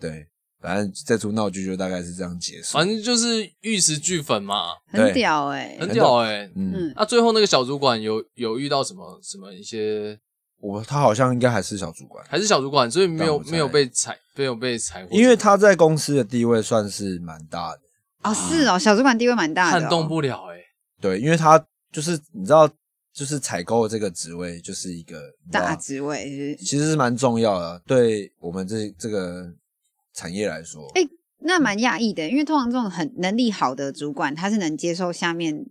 对，反正这出闹剧就大概是这样结束。反正就是玉石俱焚嘛，很屌哎、很屌哎、嗯，嗯，那、最后那个小主管有有遇到什么什么一些，我他好像应该还是小主管，还是小主管，所以没有没有被裁，没有被裁获，因为他在公司的地位算是蛮大的。哦是哦，小主管地位蛮大的、哦，撼动不了哎、对，因为他就是你知道，就是采购这个职位就是一个大职位是是其实是蛮重要的，对我们这这个产业来说。哎那蛮讶异的，因为通常这种很能力好的主管，他是能接受下面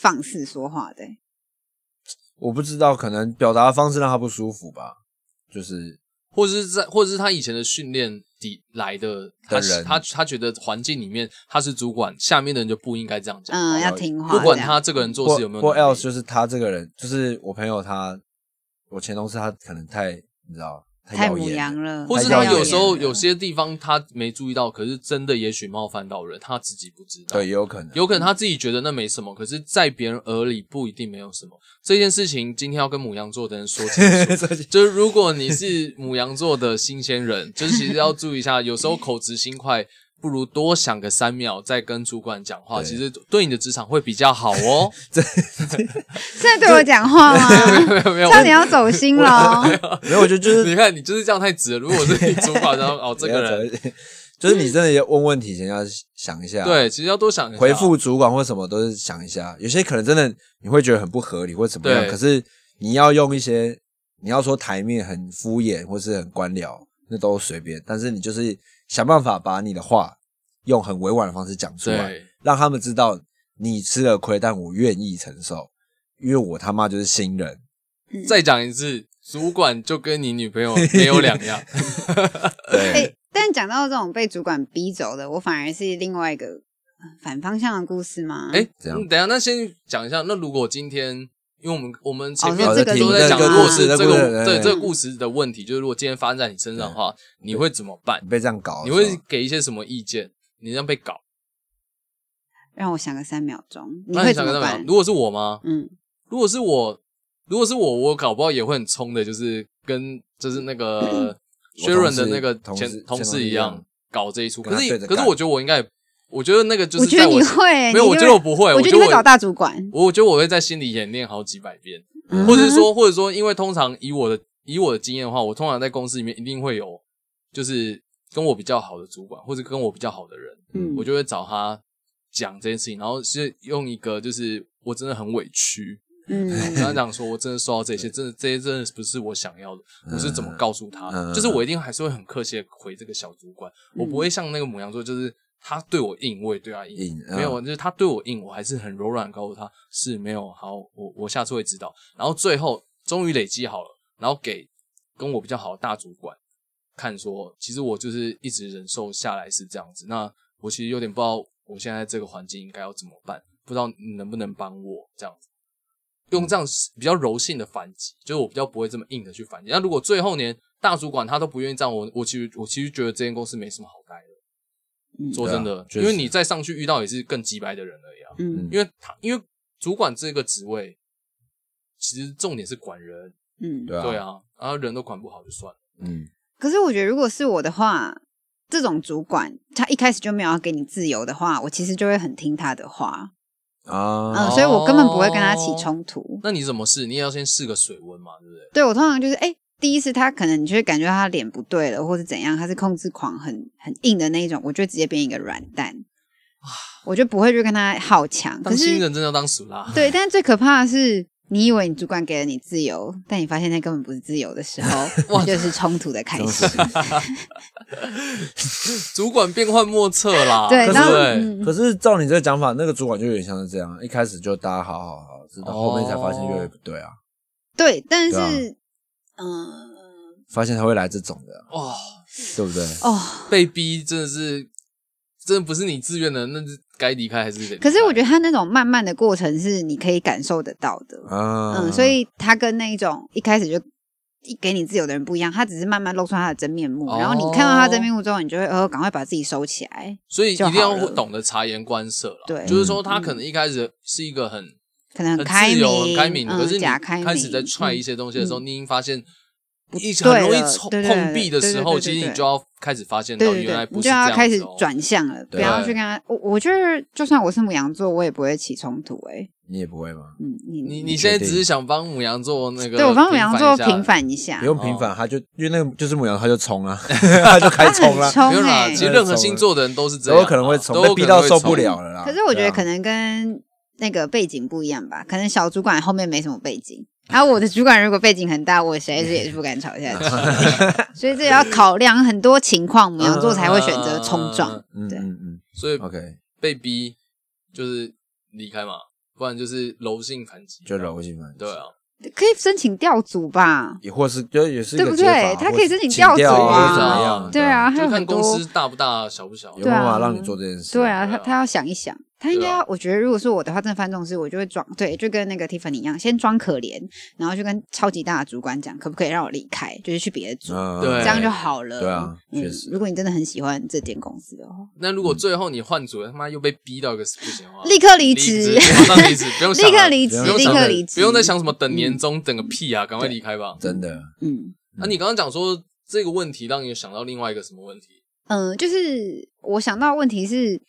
放肆说话的、我不知道，可能表达的方式让他不舒服吧，就是或者是在，或者是他以前的训练底来的，他的人他他觉得环境里面他是主管，下面的人就不应该这样讲，嗯，要听话，不管他这个人做事有没有或能力 else 就是他这个人，就是我朋友他，我前同事他可能太你知道太母羊了，或是他有时候有些地方他没注意到，可是真的也许冒犯到人，他自己不知道。对，也有可能有可能他自己觉得那没什么，可是，在别人耳里不一定没有什么。这件事情今天要跟母羊座的人说清楚，就是如果你是母羊座的新鲜人，就是其实要注意一下，有时候口直心快，不如多想个三秒再跟主管讲话，其实对你的职场会比较好哦。是 在对我讲话吗？没有没有差点要走心了哦。没有，我觉得就是你看你就是这样太直了。如果是你主管，然后哦这个人，就是你真的要问问题前要想一下，对，其实要多想一下回复主管或什么都是想一下，有些可能真的你会觉得很不合理或怎么样，可是你要用一些你要说台面很敷衍或是很官僚，那都随便，但是你就是想办法把你的话用很委婉的方式讲出来，让他们知道你吃了亏，但我愿意承受，因为我他妈就是新人，再讲一次，主管就跟你女朋友没有两样。对，哎、但讲到这种被主管逼走的，我反而是另外一个呃反方向的故事吗？哎，这样。嗯等一下，那先讲一下，那如果今天，因为我们我们前面哦这个都在讲，这个如果是这这个故事个对对这个故事的问题，就是如果今天发生在你身上的话，你会怎么办你？被这样搞你，会给一些什么意见？你这样被搞，让我想个三秒钟，你那会？怎么办？如果是我吗？嗯，如果是我，如果是我，我搞不好也会很冲的，就是跟就是那个 薛润的那个同事前同前事一样同事一样搞这一出。可是可是我觉得我应该，我觉得那个就是我觉得在你会，没有，我觉得我不会，我觉得我会找大主管，我觉得我会在心里演练好几百遍，嗯或者是说，或者说，因为通常以我的以我的经验的话，我通常在公司里面一定会有，就是跟我比较好的主管，或者跟我比较好的人，嗯。我就会找他讲这件事情，然后是用一个就是我真的很委屈，嗯。跟他讲说，我真的受到这些，真的这些真的不是我想要的，我是怎么告诉他，嗯就是我一定还是会很客气的回这个小主管，我不会像那个母羊座，就是他对我硬，我也对他硬，没有，就是他对我硬，我还是很柔软地告诉他是没有好，我我下次会知道，然后最后终于累积好了，然后给跟我比较好的大主管看说，其实我就是一直忍受下来是这样子，那我其实有点不知道我现在这个环境应该要怎么办，不知道你能不能帮我这样子。用这样比较柔性的反击，就是我比较不会这么硬的去反击。那如果最后连大主管他都不愿意这样，我我其实我其实觉得这间公司没什么好待的。嗯说真的，啊因为你再上去遇到也是更鸡白的人而已啊。嗯因为他因为主管这个职位，其实重点是管人，嗯，对啊，对，啊，然后人都管不好就算了。嗯，可是我觉得，如果是我的话，这种主管他一开始就没有要给你自由的话，我其实就会很听他的话，啊，嗯，所以我根本不会跟他起冲突。那你怎么试？你也要先试个水温嘛，对不对？对我通常就是，哎、第一次他可能你就会感觉他脸不对了，或者怎样，他是控制狂很很硬的那一种，我就直接变一个软蛋，我就不会去跟他好强。可当新是人真的要当熟啦。对，但是 最可怕的是，你以为你主管给了你自由，但你发现那根本不是自由的时候，那就是冲突的开始。主管变幻莫测啦，对，不对？嗯可是照你这个讲法，那个主管就有点像是这样，一开始就大家好好好，直到后面才发现越来越不对啊，对，但是嗯、发现他会来这种的，哦，对不对？哦，被逼真的是，真的不是你自愿的，那是该离开还是得离开？可是我觉得他那种慢慢的过程是你可以感受得到的，啊，嗯，所以他跟那一种一开始就一给你自由的人不一样，他只是慢慢露出他的真面目，哦。然后你看到他真面目之后，你就会呃赶快把自己收起来，所以一定要好了。懂得察言观色了。对。就是说他可能一开始是一个很可能很开明，自由、很开明。可是你假开始在踹一嗯些东西的时候，嗯。你已经发现一对很容易了冲对对碰壁的时候，其实你就要开始发现到原来不是你就要开始转向了，不要去跟他。我我觉得，就算我是母羊座，我也不会起冲突。哎，你也不会吗？嗯，你你你你现在只是想帮母羊座那个对我帮母羊座平平反一下。不，用平反，他就因为那个就是母羊，他就冲啊，他就开冲了很，冲哎其。实任何星座的人都是这都样啊，有可能会冲，都逼到受不了了啦。可是我觉得可能跟那个背景不一样吧，可能小主管后面没什么背景，然后我的主管如果背景很大，我实在是也是不敢吵下去，所以这也要考量很多情况，母羊座才会选择冲撞。嗯对嗯嗯所以，OK，被逼就是离开嘛，不然就是柔性反击，就柔性反击，对啊，可以申请调组吧？也或是就也是对不对他可以申请调组啊怎么样？对啊，还就看有很多公司大不大、小不小。有办法让你做这件事。对啊他他要想一想，他应该我觉得如果是我的话，真的犯这种事，我就会装，对，就跟那个 Tiffany 一样，先装可怜，然后就跟超级大的主管讲，可不可以让我离开，就是去别的组，嗯，对这样就好了。对啊嗯确实如果你真的很喜欢这间公司的话，那如果最后你换组了，他妈又被逼到一个不行的话，立刻离职，职，马上离职，不用想立刻离职，立不用想了刻离职，不用 再想什么等年终，等个屁啊，赶快离开吧。真的，嗯那你刚刚讲说这个问题，让你想到另外一个什么问题？嗯，就是我想到的问题是。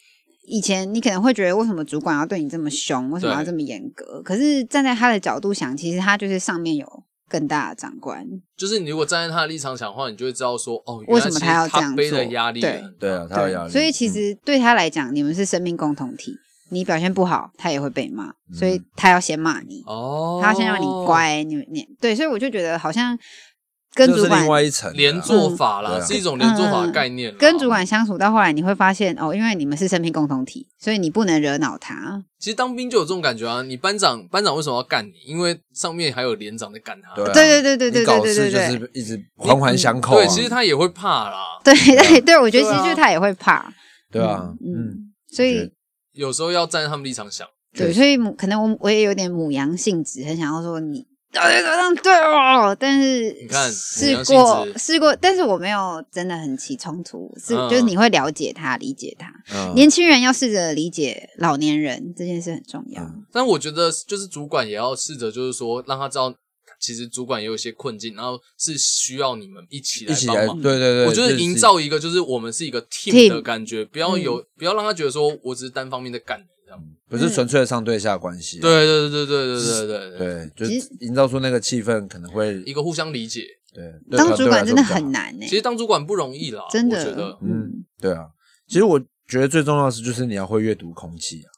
以前你可能会觉得，为什么主管要对你这么凶？为什么要对这么严格？可是站在他的角度想，其实他就是上面有更大的长官，就是你如果站在他的立场讲话，你就会知道说，哦，为什么他要这样他背的做压力对啊，他有压力。所以其嗯实对他来讲，你们是生命共同体。你表现不好，他也会被骂，嗯所以他要先骂你，哦，他要先让你乖。你你对，所以我就觉得好像跟主管这是另外一层连做法啦，是一种连做法的概念。跟主管相处到后来，你会发现哦，因为你们是生命共同体，所以你不能惹恼他。其实当兵就有这种感觉啊。你班长班长为什么要干你？因为上面还有连长在干他。对啊对对对对对对对事就对是一直环环相扣啊。对，其实他也会怕啦。对对 对，我觉得其实就是他也会怕，对啊，嗯嗯，所以有时候要站在他们立场想，对，所以母可能我我也有点母羊性质，很想要说你到底怎样对哦，但是你看试过试过，但是我没有真的很起冲突，是、嗯。就是你会了解他，理解他。嗯。年轻人要试着理解老年人，这件事很重要。嗯。但我觉得就是主管也要试着，就是说让他知道，其实主管也有一些困境，然后是需要你们一起来帮忙。对对对，我觉得就是营造一个就是我们是一个 team Team 的感觉，不要有不要让他觉得说我只是单方面的干这样。不是纯粹的上对下关系啊，对对对对对对对对对，就是营造出那个气氛，可能会一个互相理解。对对当主管真的很难呢、其实当主管不容易啦，真的我觉得。嗯，对啊。其实我觉得最重要的是，就是你要会阅读空气啊。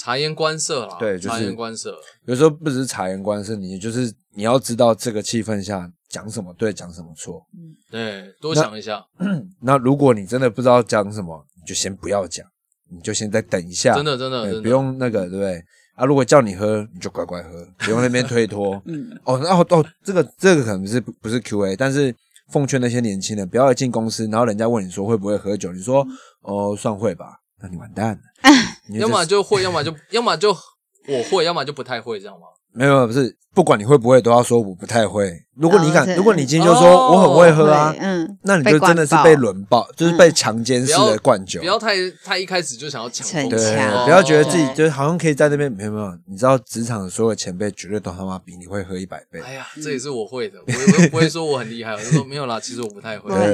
察言观色啦，对就是察言观色。有时候不只是察言观色，你就是你要知道这个气氛下讲什么对，讲什么错。对，多想一下，那如果你真的不知道讲什么，你就先不要讲，你就先再等一下，真的真的真的不用那个，对不对？啊，如果叫你喝，你就乖乖喝，不用那边推脱。嗯，哦，然后哦，这个这个可能是不不是 Q A，但是奉劝那些年轻人，不要一进公司，然后人家问你说会不会喝酒，你说哦算会吧，那你完蛋了。要么就就会，要么就要么就我会，要么就不太会，这样吗？没有不是，不管你会不会，都要说我不太会。如果你敢，哦如果你今天就说哦我很会喝啊对，嗯，那你就真的是被轮爆，就是被强奸式的灌酒不。要太太一开始就想要抢风对，逞强不要觉得自己就是好像可以在那边没有没有，你知道职场的所有前辈绝对都他妈比你会喝一百倍。哎呀，这也是我会的，我不会说我很厉害，我就 说没有啦，其实我不太会我，很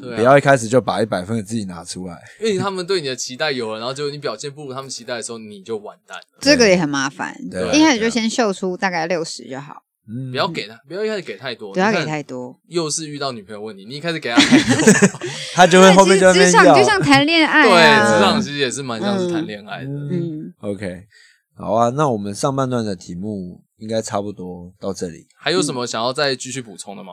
对不要一开始就把一百分的自己拿出来。因为他们对你的期待有了，然后结果你表现不如他们期待的时候，你就完蛋了。这个也很麻烦。对一开始就先秀出大概六十就好，嗯，不要给他，不要一开始给太多，不要给太多。又是遇到女朋友问题，你一开始给他太多，他就会后面就在那边要职场就。像谈恋爱对，啊，职场其实也是蛮像是谈恋爱的。嗯，OK，好啊，那我们上半段的题目应该差不多到这里。还有什么想要再继续补充的吗？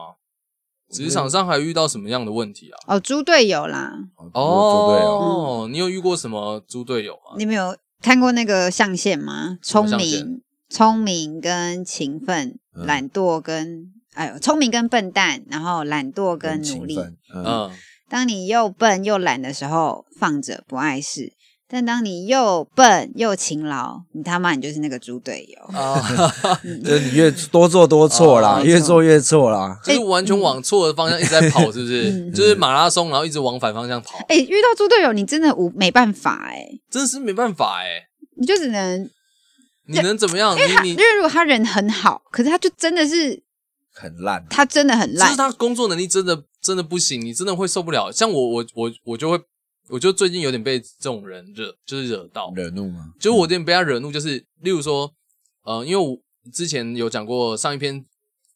职场上还遇到什么样的问题啊？哦，猪队友啦，哦，猪队友，哦，你有遇过什么猪队友吗？你们有看过那个象限吗？聪明、聪明跟勤奋，嗯。懒惰跟哎呦，聪明跟笨蛋，然后懒惰跟努力。勤奋，嗯，嗯，当你又笨又懒的时候，放着不碍事；但当你又笨又勤劳，你他妈你就是那个猪队友。啊，就是你越多做多错啦，哦越做越错啦。就是完全往错的方向一直在跑，是不是？嗯。就是马拉松，然后一直往反方向跑，哎、遇到猪队友，你真的无没办法哎、真的是没办法哎。你就只能，你能怎么样？因为他你你因为如果他人很好，可是他就真的是很烂，他真的很烂就是。他工作能力真的真的不行，你真的会受不了。像我我我我就会，我就最近有点被这种人惹，就是惹到，惹怒吗？就是我有点被他惹怒，就是例如说，呃，因为我之前有讲过上一篇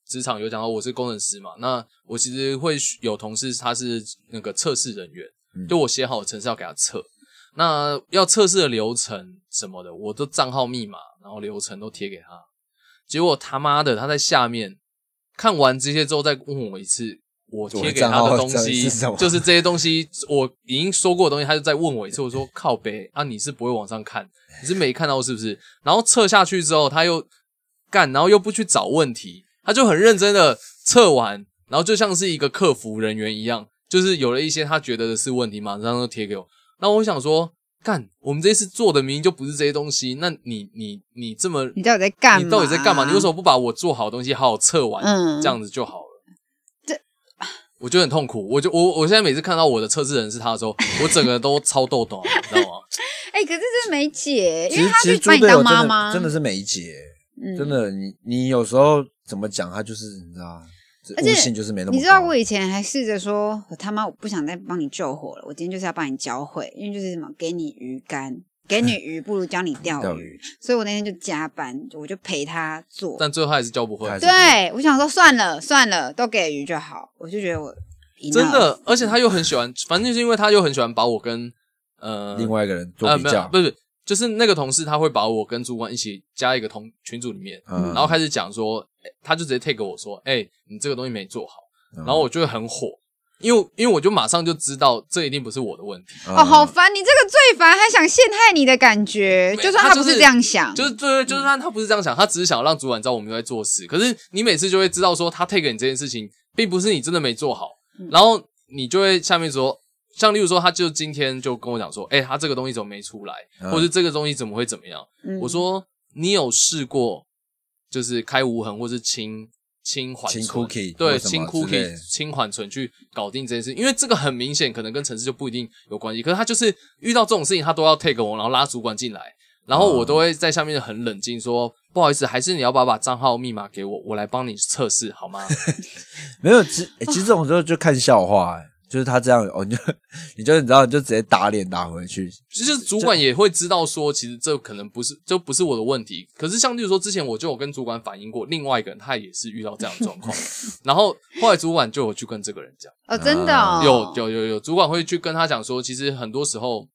职场有讲到我是工程师嘛，那我其实会有同事他是那个测试人员，嗯就我写好程式要给他测，那要测试的流程什么的，我的账号密码，然后流程都贴给他，结果他妈的他在下面看完这些之后再问我一次。我贴给他的东西就是这些东西，我已经说过的东西，他就再问我一次。我说靠背啊，你是不会往上看，你是没看到是不是？然后测下去之后，他又干，然后又不去找问题，他就很认真的测完，然后就像是一个客服人员一样，就是有了一些他觉得的是问题，马上就贴给我。那我想说，干，我们这次做的明明就不是这些东西，那你你你这么你到底在干嘛？你到底在干嘛？你为什么不把我做好的东西好好测完，嗯这样子就好了？这我觉得很痛苦。我就我我现在每次看到我的测试人是他的时候，我整个都超痘痘，你知道吗？哎、可是这没解，其因为他实其实猪去把你当妈妈，真的是没解，嗯真的，你你有时候怎么讲，他就是你知道，这而且就是没那么。你知道我以前还试着说，我他妈我不想再帮你救火了，我今天就是要帮你教会，因为就是什么给你鱼竿，给你鱼不如教你钓鱼，钓鱼所以我那天就加班，我就陪他做。但最后还是教不会对，我想说算了算了，都给鱼就好，我就觉得我真的，而且他又很喜欢，反正就是因为他又很喜欢把我跟呃另外一个人做呃没有比较，不是，就是那个同事他会把我跟主管一起加一个同群组里面，嗯然后开始讲说，欸他就直接 take 我说，哎、你这个东西没做好，嗯然后我就会很火，因为因为我就马上就知道这一定不是我的问题，嗯哦，好烦！你这个最烦，还想陷害你的感觉，就算他不是这样想，就是对，就是他他不是这样想，他只是想让主管知道我们在做事，可是你每次就会知道说他 take 你这件事情，并不是你真的没做好，嗯然后你就会下面说。像例如说，他就今天就跟我讲说，哎、他这个东西怎么没出来，嗯或者这个东西怎么会怎么样？嗯我说你有试过，就是开无痕或是清清缓清存 cookie 对，清 cookie 的清缓存去搞定这件事，因为这个很明显可能跟城市就不一定有关系，可是他就是遇到这种事情，他都要 take 我，然后拉主管进来，然后我都会在下面很冷静说，不好意思，还是你要把把账号密码给我，我来帮你测试好吗？没有，其欸其实这种时候就看笑话、欸，就是他这样哦，你就你就你知道，你就直接打脸打回去。其实主管也会知道说，其实这可能不是，这不是我的问题。可是像例如说，之前我就有跟主管反映过，另外一个人他也是遇到这样的状况，然后后来主管就有去跟这个人讲，哦，真的哦，有有有有，主管会去跟他讲说，其实很多时候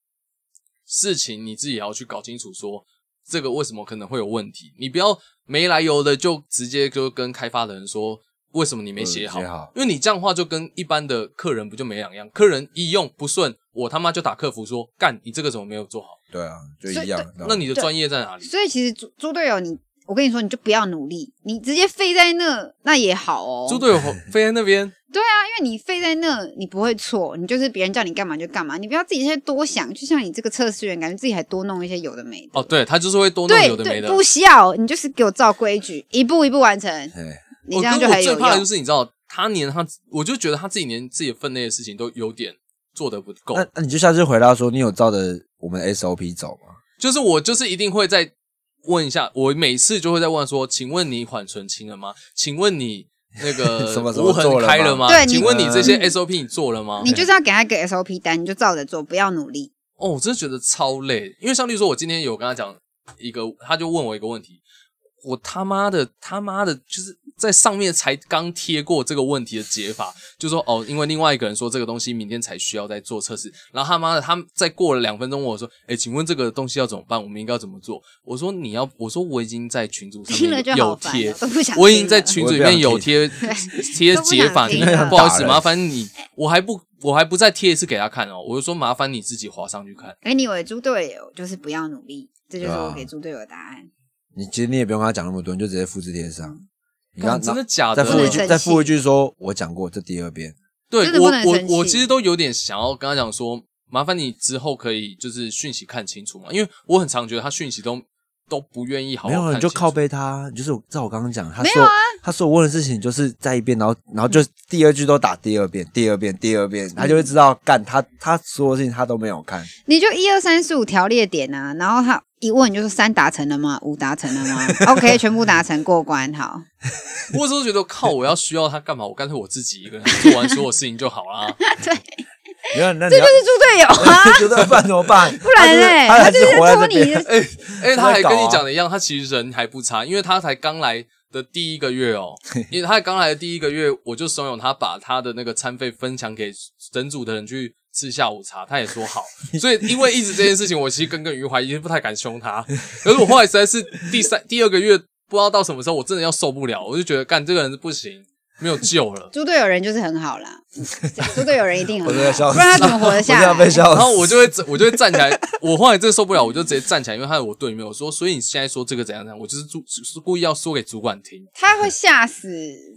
事情你自己也要去搞清楚，说这个为什么可能会有问题，你不要没来由的就直接就跟开发的人说。为什么你没写好？嗯写好因为你这样的话就跟一般的客人不就没两样？客人一用不顺，我他妈就打客服说干，你这个怎么没有做好？对啊，就一样。那你的专业在哪里？所以其实猪猪队友你，我跟你说，你就不要努力，你直接废在那，那也好哦。猪队友废在那边，对啊，因为你废在那，你不会错，你就是别人叫你干嘛就干嘛，你不要自己先多想。就像你这个测试员，感觉自己还多弄一些有的没的。哦，对他就是会多弄对有的没的。不需要，你就是给我照规矩，一步一步完成，哎，你这样我跟我就很有用。最怕的就是你知道，他连他，我就觉得他自己连自己分内的事情都有点做的不够。那那你就下次回答说，你有照着我们的 SOP 走吗？就是我就是一定会再问一下，我每次就会在问说，请问你缓存清了吗？请问你那个 什么什么无痕做了吗开了吗？对请问你这些嗯 SOP 你做了吗？你就是要给他一个 SOP 单，你就照着做，不要努力。哦，我真的觉得超累，因为像例如说，我今天有跟他讲一个，他就问我一个问题，我他妈的他妈的，就是在上面才刚贴过这个问题的解法，就说哦，因为另外一个人说这个东西明天才需要再做测试，然后他妈的他再过了两分钟我说，哎，请问这个东西要怎么办？我们应该要怎么做？我说你要，我说我已经在群组上面有贴。我已经在群组里面有贴贴解法，你不好意思，麻烦你，我还不我还不再贴一次给他看哦，我就说麻烦你自己划上去看。哎，你以为猪队友就是不要努力，这就是我给猪队友的答案。你其实你也不用跟他讲那么多，你就直接复制贴上。你刚干真的假的？再附一句，再附一句说，我讲过这第二遍。对我我我其实都有点想要跟他讲说，麻烦你之后可以就是讯息看清楚嘛，因为我很常觉得他讯息都都不愿意好没有，好看清楚你就靠背他，你就是照我刚刚讲，他说、啊他说我问的事情就是在一遍，然后然后就第二句都打第二遍，第二遍，第二遍，他就会知道干他他所有事情他都没有看。你就一二三四五条列点啊，然后他一问就是三达成了吗？五达成了吗？OK，全部达成过关，好。我有时候觉得靠，我要需要他干嘛？我干脆我自己一个人做完所有事情就好啦。对，你看，那这就是猪队友啊！猪队友办怎么办？不然嘞，他还就是拖你。哎哎，他还跟你讲的一样，他其实人还不差，因为他才刚来的第一个月哦，因为他刚来的第一个月，我就怂恿他把他的那个餐费分享给整组的人去吃下午茶，他也说好。所以因为一直这件事情，我其实耿耿于怀，已经不太敢凶他。可是我后来实在是第三、第二个月，不知道到什么时候，我真的要受不了，我就觉得干这个人是不行，没有救了。猪队友人就是很好啦，嗯猪队友人一定很好，不然他怎么活得下来。然后我就会我就会站起来，我后来真的受不了，我就直接站起来，因为他在我队里面，我说，所以你现在说这个怎样怎样，我就是主是故意要说给主管听。他会吓死，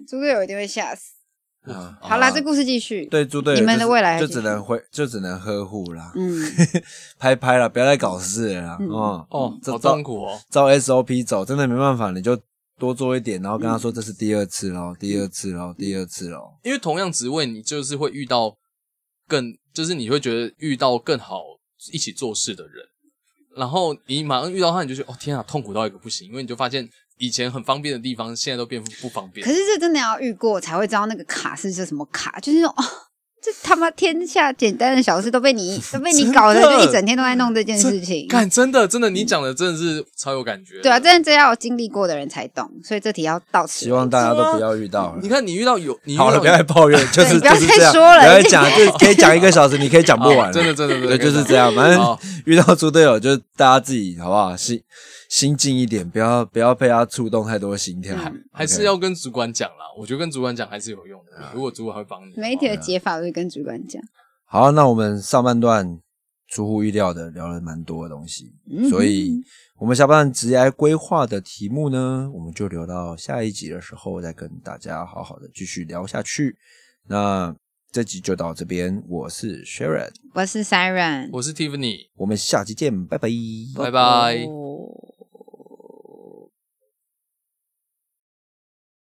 猪队友一定会吓死。啊好啦，这故事继续。对猪队友你们的未来还就只能会就只能呵护啦，嗯，拍拍了，不要再搞事了啦。嗯哦哦，好痛苦哦。照 SOP 走，真的没办法，你就多做一点，然后跟他说这是第二次喽，第二次喽，第二次喽。因为同样职位，你就是会遇到更，就是你会觉得遇到更好一起做事的人，然后你马上遇到他，你就觉得哦天啊，痛苦到一个不行，因为你就发现以前很方便的地方，现在都变不方便可。是这真的要遇过才会知道那个卡是这什么卡，就是那种哦，这他妈天下简单的小事都被你 都被你搞的，就一整天都在弄这件事情。干，真的真的，你讲的真的是超有感觉。对啊，真的这要有经历过的人才懂，所以这题要到此。希望大家都不要遇到你。看，你遇到有你遇好了，不要再抱怨，就是不要再说了不要再讲，就是可以讲一个小时，你可以讲不完。哦真的真的真对，的就是这样。反正遇到猪队友，就大家自己好不好？心心静一点，不要不要被他触动太多心跳，嗯还是要跟主管讲啦。我觉得跟主管讲还是有用啊的，如果主管会帮你。每一题的解法都是跟主管讲。好。那我们上半段出乎意料的聊了蛮多的东西，嗯所以我们下半段职业规划的题目呢，我们就留到下一集的时候再跟大家好好的继续聊下去。那这集就到这边，我是 Sharon，我是 Siren，我是 Tiffany，我们下期见，拜拜，拜拜。哦